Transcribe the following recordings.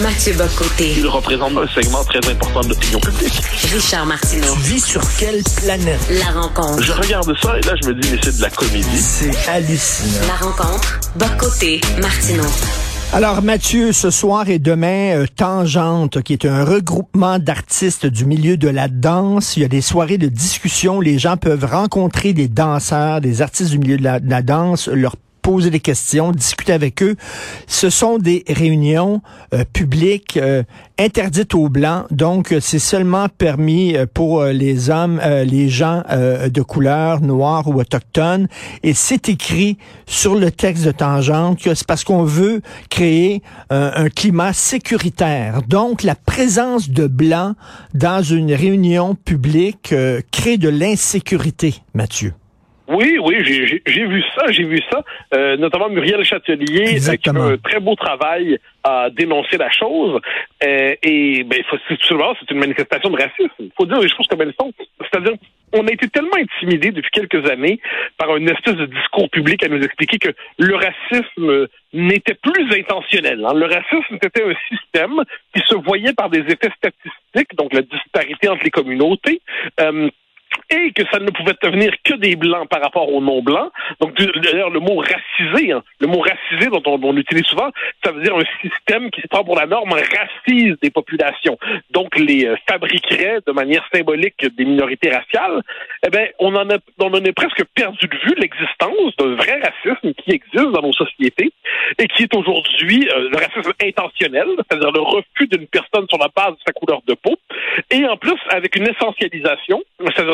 Mathieu Bocoté. Il représente un segment très important de l'opinion publique. Richard Martineau. Tu vis sur quelle planète? La rencontre. Je regarde ça et là, je me dis, mais c'est de la comédie. C'est hallucinant. La rencontre. Bocoté. Martineau. Alors Mathieu, ce soir et demain, euh, Tangente, qui est un regroupement d'artistes du milieu de la danse. Il y a des soirées de discussion. Les gens peuvent rencontrer des danseurs, des artistes du milieu de la, de la danse, leur poser des questions, discuter avec eux. Ce sont des réunions euh, publiques euh, interdites aux blancs, donc euh, c'est seulement permis euh, pour euh, les hommes, euh, les gens de couleur noire ou autochtone. Et c'est écrit sur le texte de Tangente que c'est parce qu'on veut créer un climat sécuritaire. Donc la présence de blancs dans une réunion publique crée de l'insécurité, Mathieu. Oui, oui, j'ai- vu ça, j'ai vu ça. Euh, notamment Muriel Châtelier, qui fait un très beau travail à dénoncer la chose. Euh, et ben, faut, c'est une manifestation de racisme. Il faut dire les choses comme elles sont. C'est-à-dire, on a été tellement intimidés depuis quelques années par une espèce de discours public à nous expliquer que le racisme n'était plus intentionnel. hein. Le racisme, c'était un système qui se voyait par des effets statistiques, donc la disparité entre les communautés. Euh, et que ça ne pouvait devenir que des blancs par rapport aux non-blancs. Donc, d'ailleurs, le mot racisé, hein, le mot racisé dont on, on utilise souvent, ça veut dire un système qui prend pour la norme racise des populations. Donc, les euh, fabriquerait de manière symbolique des minorités raciales. Eh bien, on en a, on en a presque perdu de vue l'existence d'un vrai racisme qui existe dans nos sociétés et qui est aujourd'hui euh, le racisme intentionnel, c'est-à-dire le refus d'une personne sur la base de sa couleur de peau, et en plus avec une essentialisation,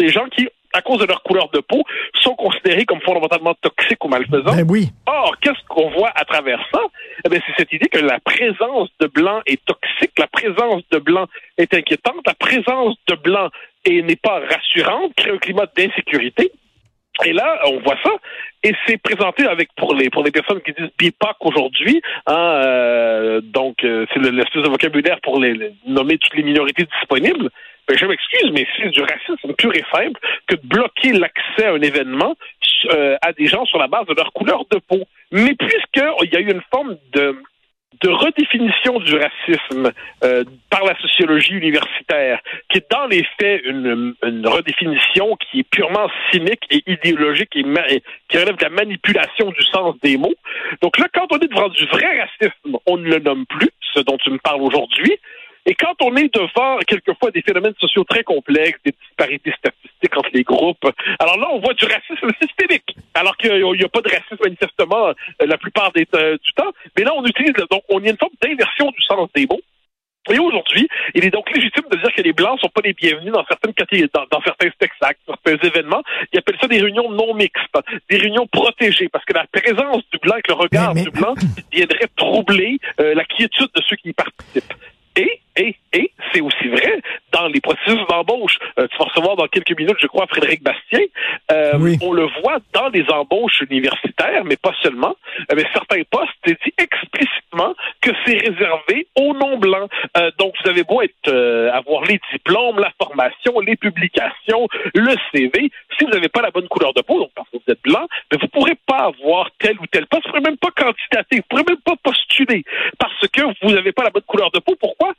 des gens qui, à cause de leur couleur de peau, sont considérés comme fondamentalement toxiques ou malfaisants. Ben oui. Or, qu'est-ce qu'on voit à travers ça? Eh bien, c'est cette idée que la présence de blanc est toxique, la présence de blanc est inquiétante, la présence de blanc est- n'est pas rassurante, crée un climat d'insécurité. Et là, on voit ça, et c'est présenté avec pour les pour les personnes qui disent BIPOC aujourd'hui, hein, euh, donc euh, c'est le- l'espèce de vocabulaire pour les, les- nommer toutes les minorités disponibles. Ben, je m'excuse, mais c'est du racisme pur et simple que de bloquer l'accès à un événement euh, à des gens sur la base de leur couleur de peau. Mais puisqu'il y a eu une forme de redéfinition du racisme euh, par la sociologie universitaire, qui est dans les faits une, redéfinition qui est purement cynique et idéologique et qui relève de la manipulation du sens des mots. Donc là, quand on est devant du vrai racisme, on ne le nomme plus, ce dont tu me parles aujourd'hui. Et quand on est devant quelquefois des phénomènes sociaux très complexes, des disparités statistiques entre les groupes, alors là, on voit du racisme systémique, alors qu'il n'y a, pas de racisme manifestement euh, la plupart des, euh, du temps. Mais là, on utilise, donc on y a une forme d'inversion du sens des mots. Et aujourd'hui, il est donc légitime de dire que les Blancs sont pas les bienvenus dans certaines catégories, dans, dans certains spectacles, certains événements. Ils appellent ça des réunions non mixtes, des réunions protégées, parce que la présence du Blanc avec le regard Mais- mais- du Blanc viendrait troubler euh, la quiétude de ceux qui y participent. C'est aussi vrai dans les processus d'embauche. Euh, tu vas recevoir dans quelques minutes, je crois, Frédéric Bastien. Euh, Oui. On le voit dans les embauches universitaires, mais pas seulement. Euh, mais certains postes, c'est dit explicitement que c'est réservé aux non-blancs. Euh, donc, vous avez beau être, euh, avoir les diplômes, la formation, les publications, le CV. Si vous n'avez pas la bonne couleur de peau, donc parce que vous êtes blanc, mais vous ne pourrez pas avoir tel ou tel poste. Vous ne pourrez même pas candidater. Vous ne pourrez même pas postuler parce que vous n'avez pas la bonne couleur de peau. Pourquoi?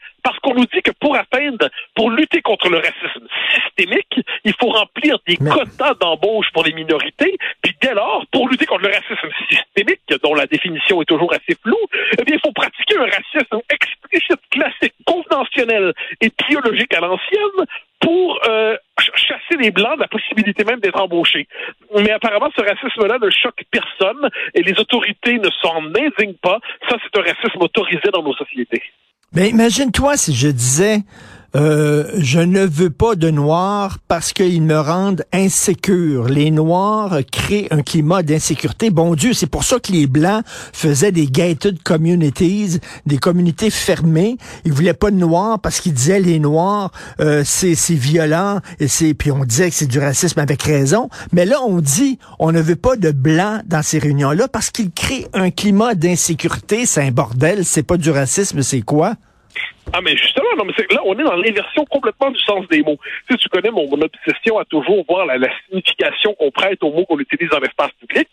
Qu'on nous dit que pour atteindre, pour lutter contre le racisme systémique, il faut remplir des Mais- quotas d'embauche pour les minorités. Puis dès lors, pour lutter contre le racisme systémique, dont la définition est toujours assez floue, eh bien, il faut pratiquer un racisme explicite, classique, conventionnel et biologique à l'ancienne pour euh, ch- chasser les Blancs de la possibilité même d'être embauchés. Mais apparemment, ce racisme-là ne choque personne et les autorités ne s'en indignent pas. Ça, c'est un racisme autorisé dans nos sociétés. Mais imagine-toi si je disais, euh, je ne veux pas de noirs parce qu'ils me rendent insécure. Les noirs créent un climat d'insécurité. Bon Dieu, c'est pour ça que les blancs faisaient des gated communities, des communautés fermées. Ils voulaient pas de noirs parce qu'ils disaient les noirs, euh, c'est violent et c'est puis on disait que c'est du racisme avec raison. Mais là, on dit on ne veut pas de blancs dans ces réunions-là parce qu'ils créent un climat d'insécurité. C'est un bordel. C'est pas du racisme, c'est quoi? Ah, mais justement, là, on est dans l'inversion complètement du sens des mots. Tu, sais, tu connais mon, obsession à toujours voir la, signification qu'on prête aux mots qu'on utilise dans l'espace public.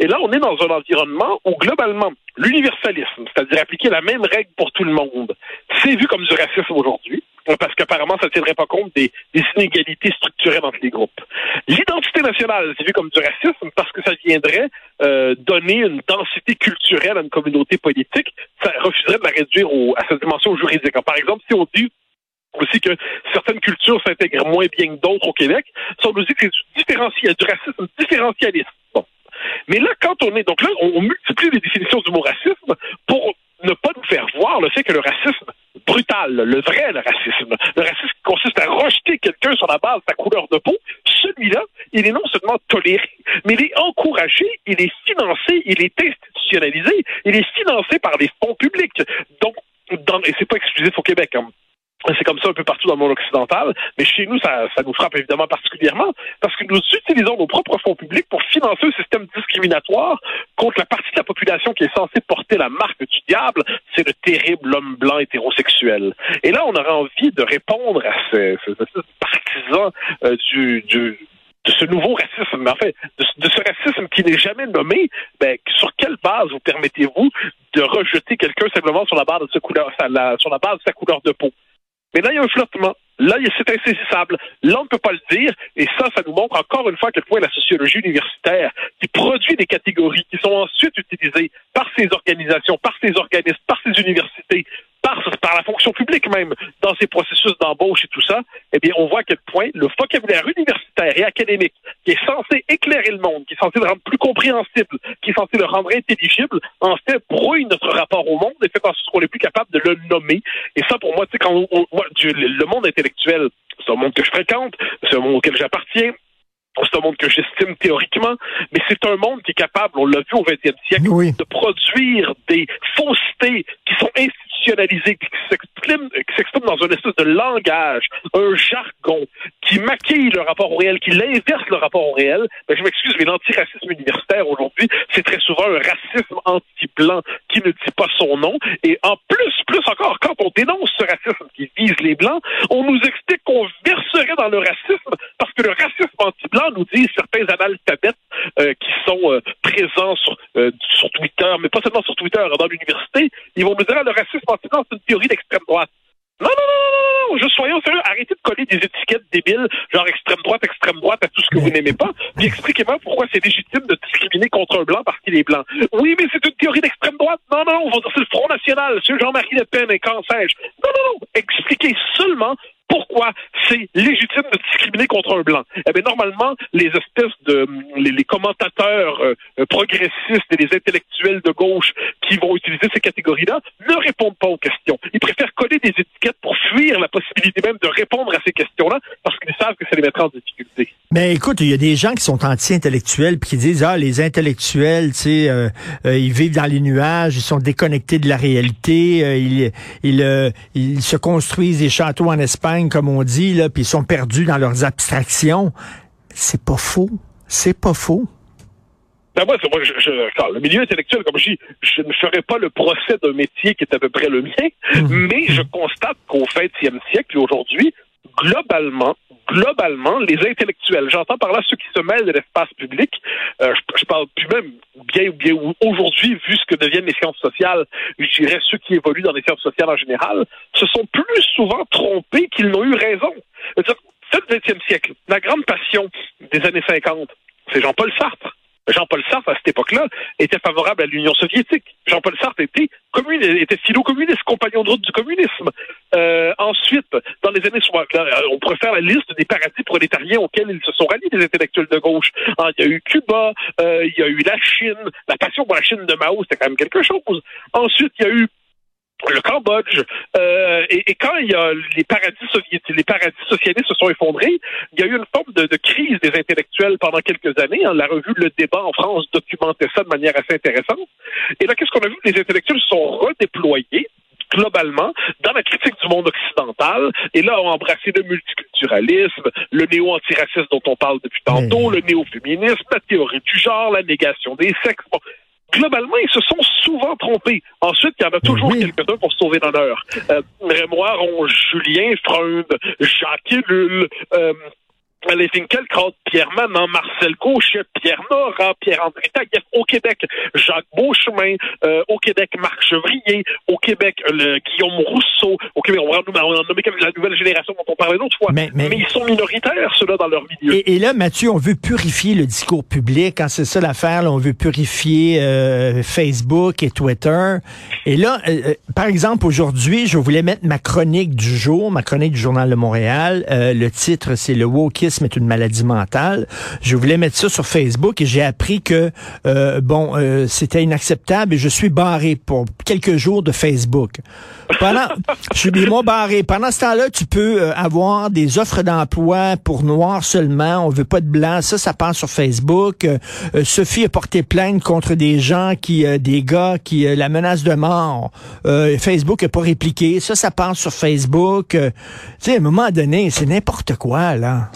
Et là, on est dans un environnement où, globalement, l'universalisme, c'est-à-dire appliquer la même règle pour tout le monde, c'est vu comme du racisme aujourd'hui, parce qu'apparemment, ça ne tiendrait pas compte des, des inégalités structurelles entre les groupes. L'identité nationale, c'est vu comme du racisme parce que ça viendrait euh, donner une densité culturelle à une communauté politique. Ça refuserait de la réduire au- à sa dimension juridique. Par exemple, si on dit aussi que certaines cultures s'intègrent moins bien que d'autres au Québec, ça nous dit que c'est du racisme différentialiste. Bon. Mais là, quand on est, donc là, on multiplie les définitions du mot racisme pour ne pas nous faire voir le fait que le racisme brutal, le vrai le racisme, le racisme qui consiste à rejeter quelqu'un sur la base de sa couleur de peau, celui-là, il est non seulement toléré, mais il est encouragé, il est financé, il est il est financé par les fonds publics. Donc, dans, et c'est pas exclusif au Québec. Hein. C'est comme ça un peu partout dans le monde occidental, mais chez nous, ça, ça nous frappe évidemment particulièrement parce que nous utilisons nos propres fonds publics pour financer un système discriminatoire contre la partie de la population qui est censée porter la marque du diable, c'est le terrible homme blanc hétérosexuel. Et là, on aurait envie de répondre à ces, ces, ces partisans euh, du de ce nouveau racisme, mais en fait, de, ce racisme qui n'est jamais nommé, ben, sur quelle base vous permettez-vous de rejeter quelqu'un simplement sur la base de sa couleur, sur la, base de sa couleur de peau? Mais là, il y a un flottement. Là, c'est insaisissable. Là, on ne peut pas le dire. Et ça, ça nous montre encore une fois à quel point la sociologie universitaire, qui produit des catégories qui sont ensuite utilisées par ces organisations, par ces organismes, par ces universités, par, par la fonction publique même, dans ces processus d'embauche et tout ça, eh bien, on voit à quel point le vocabulaire universitaire et académique, qui est censé éclairer le monde, qui est censé le rendre plus compréhensible, qui est censé le rendre intelligible, en fait, brouille notre rapport au monde et fait en sorte qu'on n'est plus capable de le nommer. Et ça, pour moi, tu sais, quand on, on- moi, du- le monde intellectuel, c'est un monde que je fréquente, c'est un monde auquel j'appartiens, c'est un monde que j'estime théoriquement, mais c'est un monde qui est capable, on l'a vu au 20e siècle, Oui. de produire des faussetés qui sont qui s'expriment dans une espèce de langage, un jargon qui maquille le rapport au réel, qui l'inverse le rapport au réel. Ben, je m'excuse, mais l'antiracisme universitaire aujourd'hui, c'est très souvent un racisme anti-blanc qui ne dit pas son nom. Et en plus, plus encore, quand on dénonce ce racisme qui vise les blancs, on nous explique qu'on verserait dans le racisme parce que le racisme anti-blanc, nous disent certains analphabètes qui sont euh, présents sur, euh, sur Twitter, mais pas seulement sur Twitter, dans l'université, ils vont nous dire ah, le racisme anti-blanc, c'est une théorie d'extrême droite. Non, non, non, non, non, je soyons sérieux, arrêtez de coller des étiquettes débiles, genre extrême droite, extrême droite à tout ce que vous n'aimez pas, puis expliquez-moi pourquoi c'est légitime de discriminer contre un blanc parce qu'il est blanc. Oui, mais c'est une théorie d'extrême droite. Non, non, non, on va dire c'est le Front National, c'est Jean-Marie Le Pen et quand sais-je. Non, non, non, expliquez seulement pourquoi c'est légitime de discriminer contre un blanc? Eh bien, normalement, les espèces de les, commentateurs euh, euh, progressistes et les intellectuels de gauche qui vont utiliser ces catégories-là ne répondent pas aux questions. Ils préfèrent coller des étiquettes pour fuir la possibilité même de répondre à ces questions-là parce qu'ils savent que ça les mettra en difficulté. Mais écoute, il y a des gens qui sont anti-intellectuels puis qui disent ah les intellectuels, tu sais, euh, ils vivent dans les nuages, ils sont déconnectés de la réalité, ils ils se construisent des châteaux en Espagne comme on dit là, puis ils sont perdus dans leurs abstractions. C'est pas faux, c'est pas faux. Ben moi, moi je, je- le milieu intellectuel, comme je dis, je ne ferai pas le procès d'un métier qui est à peu près le mien, mais je constate qu'au 20e siècle et aujourd'hui, globalement, globalement, les intellectuels, j'entends par là ceux qui se mêlent de l'espace public, euh, je, parle plus même bien ou bien ou aujourd'hui, vu ce que deviennent les sciences sociales, je dirais ceux qui évoluent dans les sciences sociales en général, se sont plus souvent trompés qu'ils n'ont eu raison. C'est le 20e siècle. La grande passion des années 50, c'est Jean-Paul Sartre. Jean-Paul Sartre, à cette époque-là, était favorable à l'Union soviétique. Jean-Paul Sartre était, communiste, était philo-communiste, compagnon de route du communisme. Euh, ensuite, dans les années 60, on pourrait faire la liste des paradis prolétariens auxquels ils se sont ralliés, les intellectuels de gauche. Ah, il y a eu Cuba, euh, il y a eu la Chine. La passion pour la Chine de Mao, c'était quand même quelque chose. Ensuite, il y a eu le Cambodge. Euh, et, et, quand il y a les paradis soviétiques, les paradis socialistes se sont effondrés, il y a eu une forme de, de crise des intellectuels pendant quelques années. Hein. La revue Le Débat en France documentait ça de manière assez intéressante. Et là, qu'est-ce qu'on a vu? Les intellectuels se sont redéployés globalement dans la critique du monde occidental et là ont embrassé le multiculturalisme, le néo-antiracisme dont on parle depuis tantôt, le néo-féminisme, la théorie du genre, la négation des sexes. Bon, globalement, ils se sont souvent trompés. Ensuite, il y en a toujours oui. quelques-uns pour sauver l'honneur. Euh, Rémoire, Julien Freund, Jacques Ellul, euh, Alain Finkielkraut, Pierre Manon, Marcel Gauchet, Pierre Nora, Pierre-André Taguieff, au Québec, Jacques Beauchemin, euh, au Québec, Marc Chevrier, au Québec, le Guillaume Rousseau, au Québec, on va en nommer comme la nouvelle génération dont on parlait l'autre fois. Mais, mais, mais, ils sont minoritaires, ceux-là, dans leur milieu. Et, et, là, Mathieu, on veut purifier le discours public. Quand c'est ça l'affaire, on veut purifier euh, Facebook et Twitter. Et là, euh, par exemple, aujourd'hui, je voulais mettre ma chronique du jour, ma chronique du Journal de Montréal. Le titre, c'est Le wokisme une maladie mentale. Je voulais mettre ça sur Facebook et j'ai appris que euh, bon, euh, c'était inacceptable et je suis barré pour quelques jours de Facebook. Pendant, je suis des mois barré. Pendant ce temps-là, tu peux euh, avoir des offres d'emploi pour noirs seulement. On veut pas de blanc. Ça, ça passe sur Facebook. Euh, Sophie a porté plainte contre des gens qui, euh, des gars qui la menacent de mort. Facebook n'a pas répliqué. Ça, ça passe sur Facebook. tu sais, à un moment donné, c'est n'importe quoi là.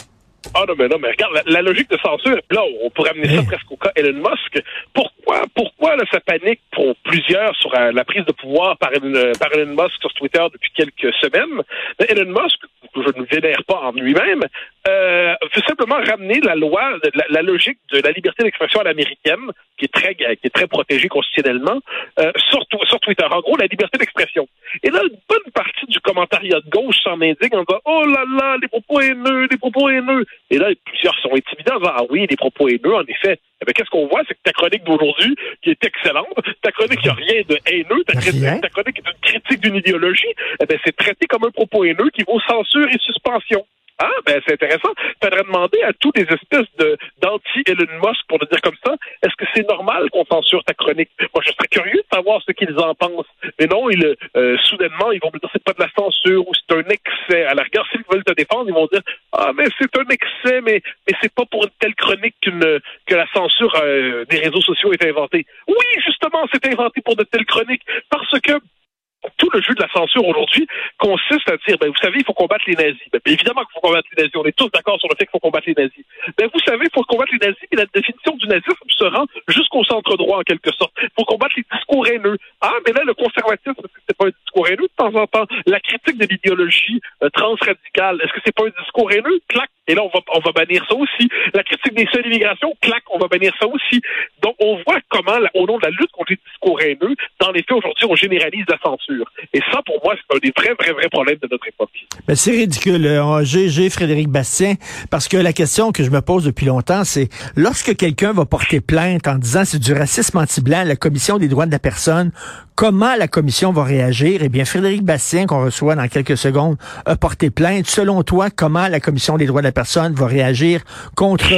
Ah non, mais non, mais regarde, la, la logique de censure, là, on pourrait amener ça presque au cas Elon Musk. Pourquoi, pourquoi? Là, ça panique pour plusieurs sur euh, la prise de pouvoir par, une, par Elon Musk sur Twitter depuis quelques semaines? Mais Elon Musk, que je ne vénère pas en lui-même, euh, veut simplement ramener la loi, la, logique de la liberté d'expression à l'américaine, qui est très, qui est très protégée constitutionnellement, euh, sur, sur Twitter. En gros, la liberté d'expression. Et là, une bonne partie du commentariat de gauche s'en indigne en disant, oh là là, les propos haineux, les propos haineux. Et là, plusieurs sont intimidés en disant, ah oui, les propos haineux, en effet. Eh bien, qu'est-ce qu'on voit? C'est que ta chronique d'aujourd'hui, qui est excellente, ta chronique, il n'y a rien de haineux, ta, rien. ta chronique est une critique d'une idéologie, eh bien, c'est traité comme un propos haineux qui vaut censure et suspension. Ah, ben c'est intéressant. Faudrait demander à tous les espèces de d'anti-Elon Musk, pour le dire comme ça, est-ce que c'est normal qu'on censure ta chronique? Moi, je serais curieux de savoir ce qu'ils en pensent. Mais non, ils, euh, soudainement, ils vont me dire c'est pas de la censure ou c'est un excès. À la rigueur, s'ils veulent te défendre, ils vont dire Ah, mais c'est un excès, mais, mais c'est pas pour une telle chronique que la censure euh, des réseaux sociaux est inventée. Oui, justement, c'est inventé pour de telles chroniques. Parce que tout le jeu de la censure aujourd'hui consiste à dire, ben, vous savez, il faut combattre les nazis. Ben, évidemment qu'il faut combattre les nazis. On est tous d'accord sur le fait qu'il faut combattre les nazis. Ben, vous savez, il faut combattre les nazis, et la définition du nazisme se rend jusqu'au centre droit, en quelque sorte. Il faut combattre les discours haineux. Ah, mais là, le conservatisme, c'est pas un discours haineux de temps en temps? La critique de l'idéologie euh, transradicale, est-ce que c'est pas un discours haineux? Clac! Et là, on va, on va bannir ça aussi. La critique des seules immigrations, clac, on va bannir ça aussi. Donc, on voit comment, au nom de la lutte contre les discours haineux, dans les faits, aujourd'hui, on généralise la censure. Et ça, pour moi, c'est un des vrais, vrais, vrais problèmes de notre époque. Ben, c'est ridicule. J'ai Frédéric Bastien, parce que la question que je me pose depuis longtemps, c'est lorsque quelqu'un va porter plainte en disant c'est du racisme anti-blanc, la Commission des droits de la personne, comment la Commission va réagir? Eh bien, Frédéric Bastien, qu'on reçoit dans quelques secondes, a porté plainte. Selon toi, comment la Commission des droits de la personne va réagir contre,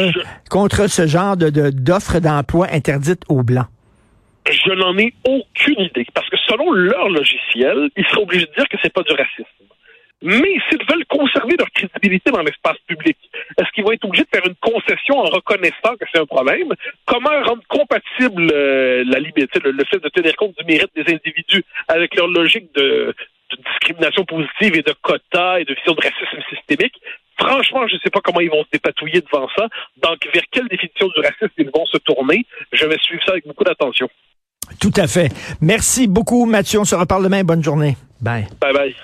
contre ce genre d'offres de, d'emploi interdites aux Blancs? Je n'en ai aucune idée. Parce que selon leur logiciel, ils seraient obligés de dire que c'est pas du racisme. Mais s'ils veulent conserver leur crédibilité dans l'espace public, est-ce qu'ils vont être obligés de faire une concession en reconnaissant que c'est un problème? Comment rendre compatible euh, la liberté, le, le, fait de tenir compte du mérite des individus avec leur logique de, de discrimination positive et de quotas et de vision de racisme systémique? Franchement, je ne sais pas comment ils vont se dépatouiller devant ça. Donc, vers quelle définition du racisme ils vont se tourner? Je vais suivre ça avec beaucoup d'attention. Tout à fait. Merci beaucoup, Mathieu. On se reparle demain. Bonne journée. Bye. Bye bye.